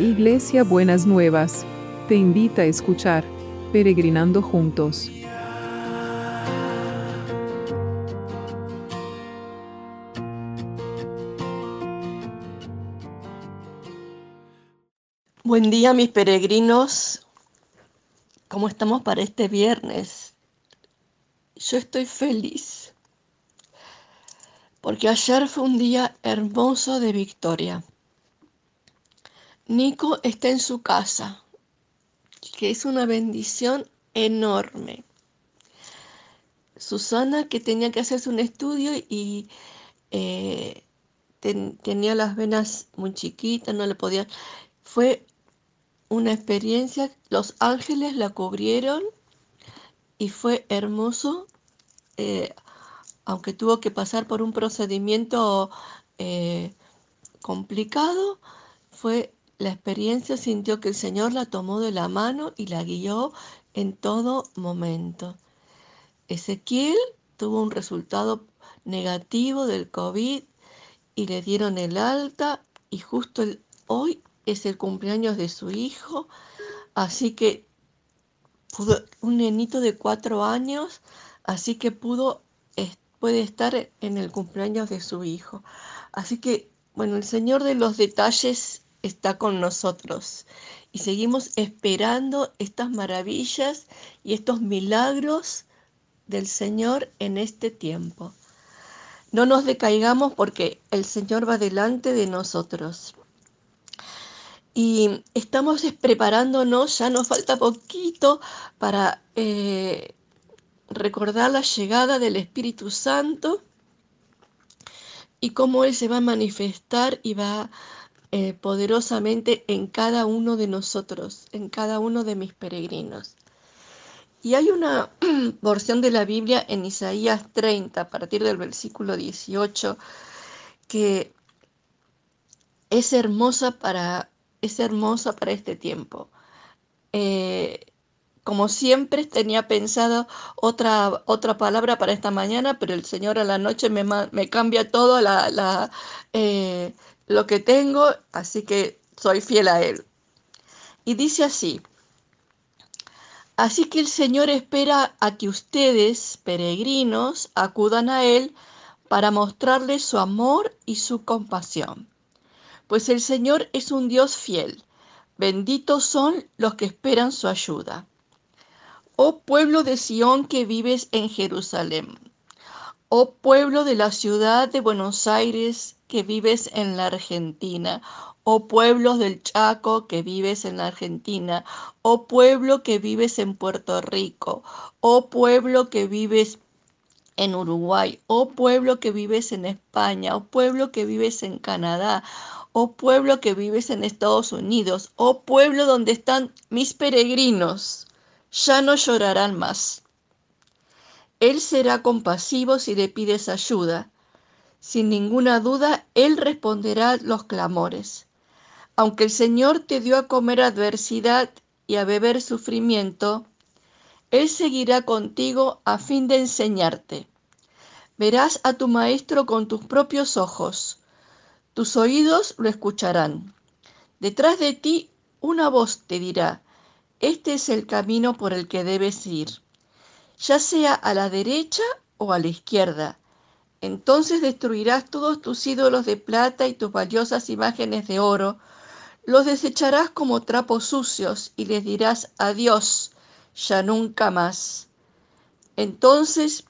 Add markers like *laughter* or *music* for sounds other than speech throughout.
Iglesia Buenas Nuevas, te invita a escuchar Peregrinando Juntos. Buen día mis peregrinos, ¿cómo estamos para este viernes? Yo estoy feliz porque ayer fue un día hermoso de victoria. Nico está en su casa, que es una bendición enorme. Susana, que tenía que hacerse un estudio y eh, tenía las venas muy chiquitas, no le podía. Fue una experiencia, los ángeles la cubrieron y fue hermoso, eh, aunque tuvo que pasar por un procedimiento eh, complicado, fue la experiencia sintió que el Señor la tomó de la mano y la guió en todo momento. Ezequiel tuvo un resultado negativo del COVID y le dieron el alta y justo hoy es el cumpleaños de su hijo, así que un nenito de cuatro años, así que pudo, puede estar en el cumpleaños de su hijo. Así que, bueno, el Señor de los detalles está con nosotros y seguimos esperando estas maravillas y estos milagros del Señor en este tiempo. No nos decaigamos porque el Señor va delante de nosotros. Y estamos preparándonos, ya nos falta poquito para eh, recordar la llegada del Espíritu Santo y cómo Él se va a manifestar y va a eh, poderosamente en cada uno de nosotros, en cada uno de mis peregrinos. Y hay una *clears throat* porción de la Biblia en Isaías 30, a partir del versículo 18, que es hermosa para, es hermosa para este tiempo. Eh, como siempre tenía pensado otra, otra palabra para esta mañana, pero el Señor a la noche me, me cambia todo la, la eh, lo que tengo, así que soy fiel a Él. Y dice así, así que el Señor espera a que ustedes, peregrinos, acudan a Él para mostrarle su amor y su compasión. Pues el Señor es un Dios fiel. Benditos son los que esperan su ayuda. Oh pueblo de Sión que vives en Jerusalén. Oh pueblo de la ciudad de Buenos Aires que vives en la Argentina, oh pueblos del Chaco que vives en la Argentina, oh pueblo que vives en Puerto Rico, oh pueblo que vives en Uruguay, oh pueblo que vives en España, oh pueblo que vives en Canadá, oh pueblo que vives en Estados Unidos, oh pueblo donde están mis peregrinos, ya no llorarán más. Él será compasivo si le pides ayuda sin ninguna duda, Él responderá los clamores. Aunque el Señor te dio a comer adversidad y a beber sufrimiento, Él seguirá contigo a fin de enseñarte. Verás a tu Maestro con tus propios ojos. Tus oídos lo escucharán. Detrás de ti una voz te dirá, este es el camino por el que debes ir, ya sea a la derecha o a la izquierda entonces destruirás todos tus ídolos de plata y tus valiosas imágenes de oro, los desecharás como trapos sucios y les dirás adiós, ya nunca más. Entonces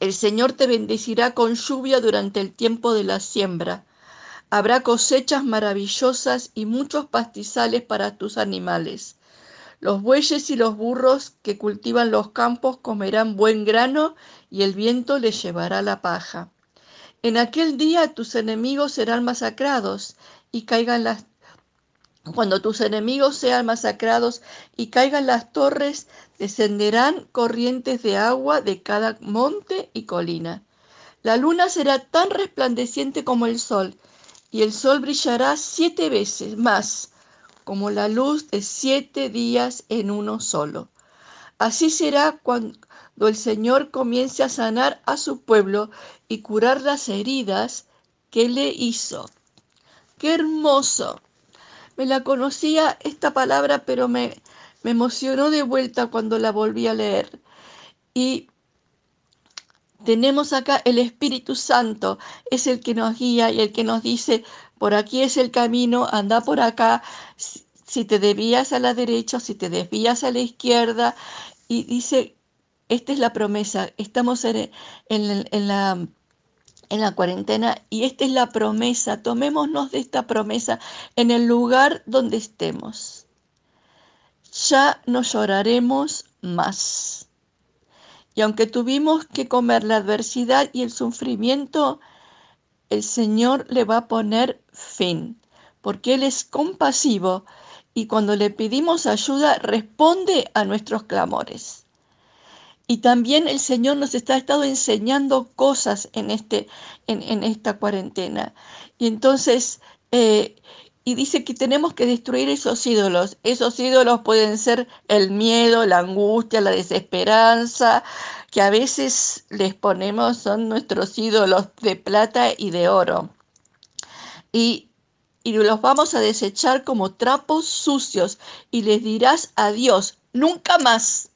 el Señor te bendecirá con lluvia durante el tiempo de la siembra. Habrá cosechas maravillosas y muchos pastizales para tus animales. Los bueyes y los burros que cultivan los campos comerán buen grano y el viento les llevará la paja. En aquel día tus enemigos serán masacrados y caigan las cuando tus enemigos sean masacrados y caigan las torres, descenderán corrientes de agua de cada monte y colina. La luna será tan resplandeciente como el sol, y el sol brillará siete veces más como la luz de siete días en uno solo. Así será cuando el Señor comience a sanar a su pueblo y curar las heridas que le hizo. ¡Qué hermoso! me la conocía esta palabra, pero me, me emocionó de vuelta cuando la volví a leer. Y tenemos acá el Espíritu Santo, es el que nos guía y el que nos dice, por aquí es el camino, anda por acá, si te desvías a la derecha, si te desvías a la izquierda. Y dice, esta es la promesa, estamos en, en la en la cuarentena y esta es la promesa, tomémonos de esta promesa en el lugar donde estemos. Ya no lloraremos más. Y aunque tuvimos que comer la adversidad y el sufrimiento, el Señor le va a poner fin, porque Él es compasivo y cuando le pedimos ayuda responde a nuestros clamores. Y también el Señor nos está estado enseñando cosas en, este, en, esta cuarentena. Y entonces, eh, y dice que tenemos que destruir esos ídolos. Esos ídolos pueden ser el miedo, la angustia, la desesperanza, que a veces les ponemos, son nuestros ídolos de plata y de oro. Y, y los vamos a desechar como trapos sucios y les dirás adiós, nunca más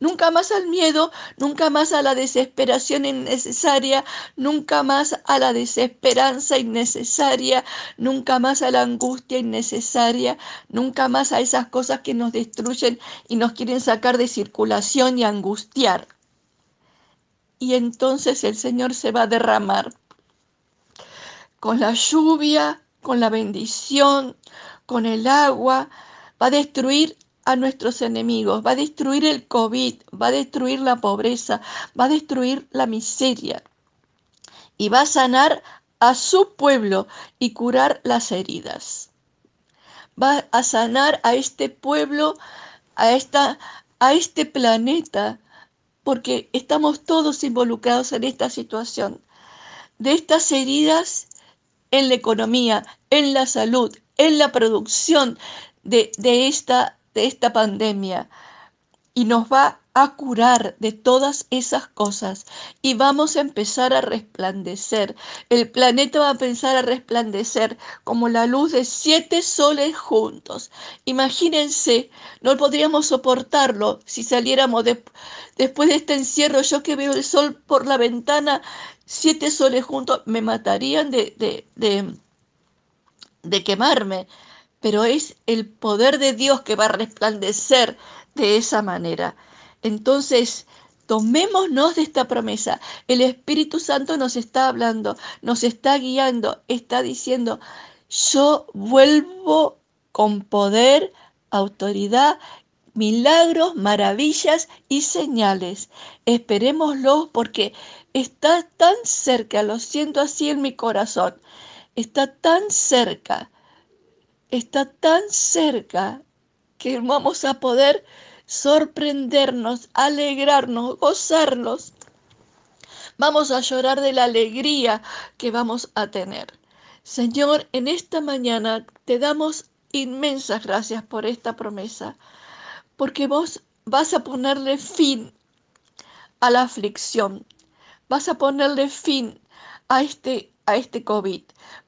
Nunca más al miedo, nunca más a la desesperación innecesaria, nunca más a la desesperanza innecesaria, nunca más a la angustia innecesaria, nunca más a esas cosas que nos destruyen y nos quieren sacar de circulación y angustiar. Y entonces el Señor se va a derramar con la lluvia, con la bendición, con el agua, va a destruir a nuestros enemigos, va a destruir el COVID, va a destruir la pobreza, va a destruir la miseria y va a sanar a su pueblo y curar las heridas. Va a sanar a este pueblo, a, esta, a este planeta, porque estamos todos involucrados en esta situación. De estas heridas en la economía, en la salud, en la producción de, de esta de esta pandemia y nos va a curar de todas esas cosas y vamos a empezar a resplandecer. El planeta va a empezar a resplandecer como la luz de siete soles juntos. Imagínense, no podríamos soportarlo si saliéramos después de este encierro. Yo que veo el sol por la ventana, siete soles juntos, me matarían de, de, de, quemarme pero es el poder de Dios que va a resplandecer de esa manera. Entonces, tomémonos de esta promesa. El Espíritu Santo nos está hablando, nos está guiando, está diciendo, yo vuelvo con poder, autoridad, milagros, maravillas y señales. Esperémoslo porque está tan cerca, lo siento así en mi corazón, está tan cerca está tan cerca que vamos a poder sorprendernos, alegrarnos, gozarnos. Vamos a llorar de la alegría que vamos a tener. Señor, en esta mañana te damos inmensas gracias por esta promesa, porque vos vas a ponerle fin a la aflicción, vas a ponerle fin a este, a este COVID,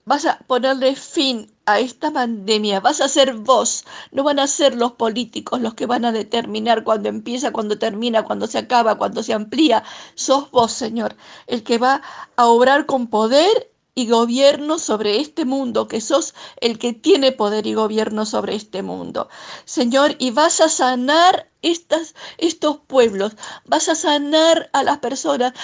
vas a ponerle fin a esta pandemia vas a ser vos, no van a ser los políticos los que van a determinar cuándo empieza, cuándo termina, cuándo se acaba, cuándo se amplía. Sos vos, Señor, el que va a obrar con poder y gobierno sobre este mundo, que sos el que tiene poder y gobierno sobre este mundo. Señor, y vas a sanar estas, estos pueblos, vas a sanar a las personas,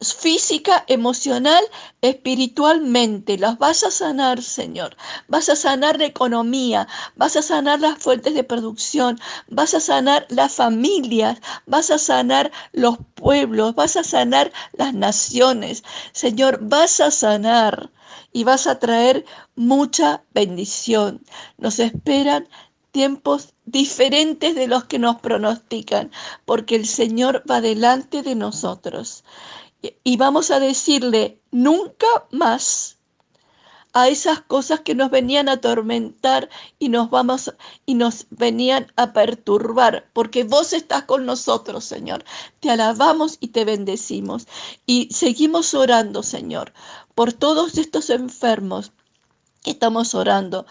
física, emocional, espiritualmente. Las vas a sanar, Señor. Vas a sanar la economía, vas a sanar las fuentes de producción, vas a sanar las familias, vas a sanar los pueblos, vas a sanar las naciones. Señor, vas a sanar y vas a traer mucha bendición. Nos esperan tiempos diferentes de los que nos pronostican, porque el Señor va delante de nosotros y vamos a decirle nunca más a esas cosas que nos venían a atormentar y nos vamos y nos venían a perturbar, porque vos estás con nosotros, Señor. Te alabamos y te bendecimos y seguimos orando, Señor, por todos estos enfermos que estamos orando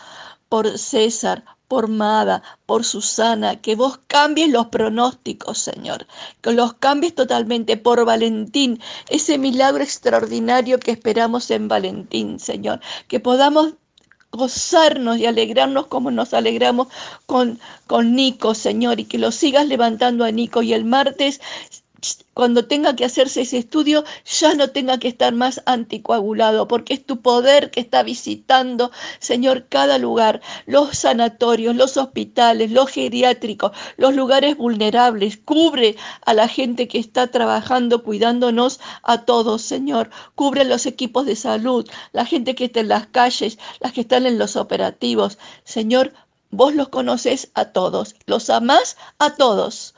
por César, por Mada, por Susana, que vos cambies los pronósticos, Señor, que los cambies totalmente por Valentín, ese milagro extraordinario que esperamos en Valentín, Señor, que podamos gozarnos y alegrarnos como nos alegramos con, con Nico, Señor, y que lo sigas levantando a Nico. Y el martes cuando tenga que hacerse ese estudio, ya no tenga que estar más anticoagulado, porque es tu poder que está visitando, Señor, cada lugar, los sanatorios, los hospitales, los geriátricos, los lugares vulnerables. Cubre a la gente que está trabajando, cuidándonos a todos, Señor. Cubre los equipos de salud, la gente que está en las calles, las que están en los operativos. Señor, vos los conoces a todos, los amás a todos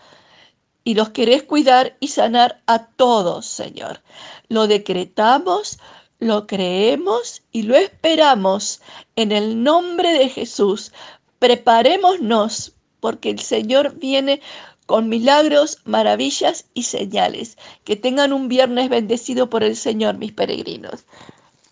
y los querés cuidar y sanar a todos, Señor. Lo decretamos, lo creemos y lo esperamos en el nombre de Jesús. Preparémonos porque el Señor viene con milagros, maravillas y señales. Que tengan un viernes bendecido por el Señor, mis peregrinos.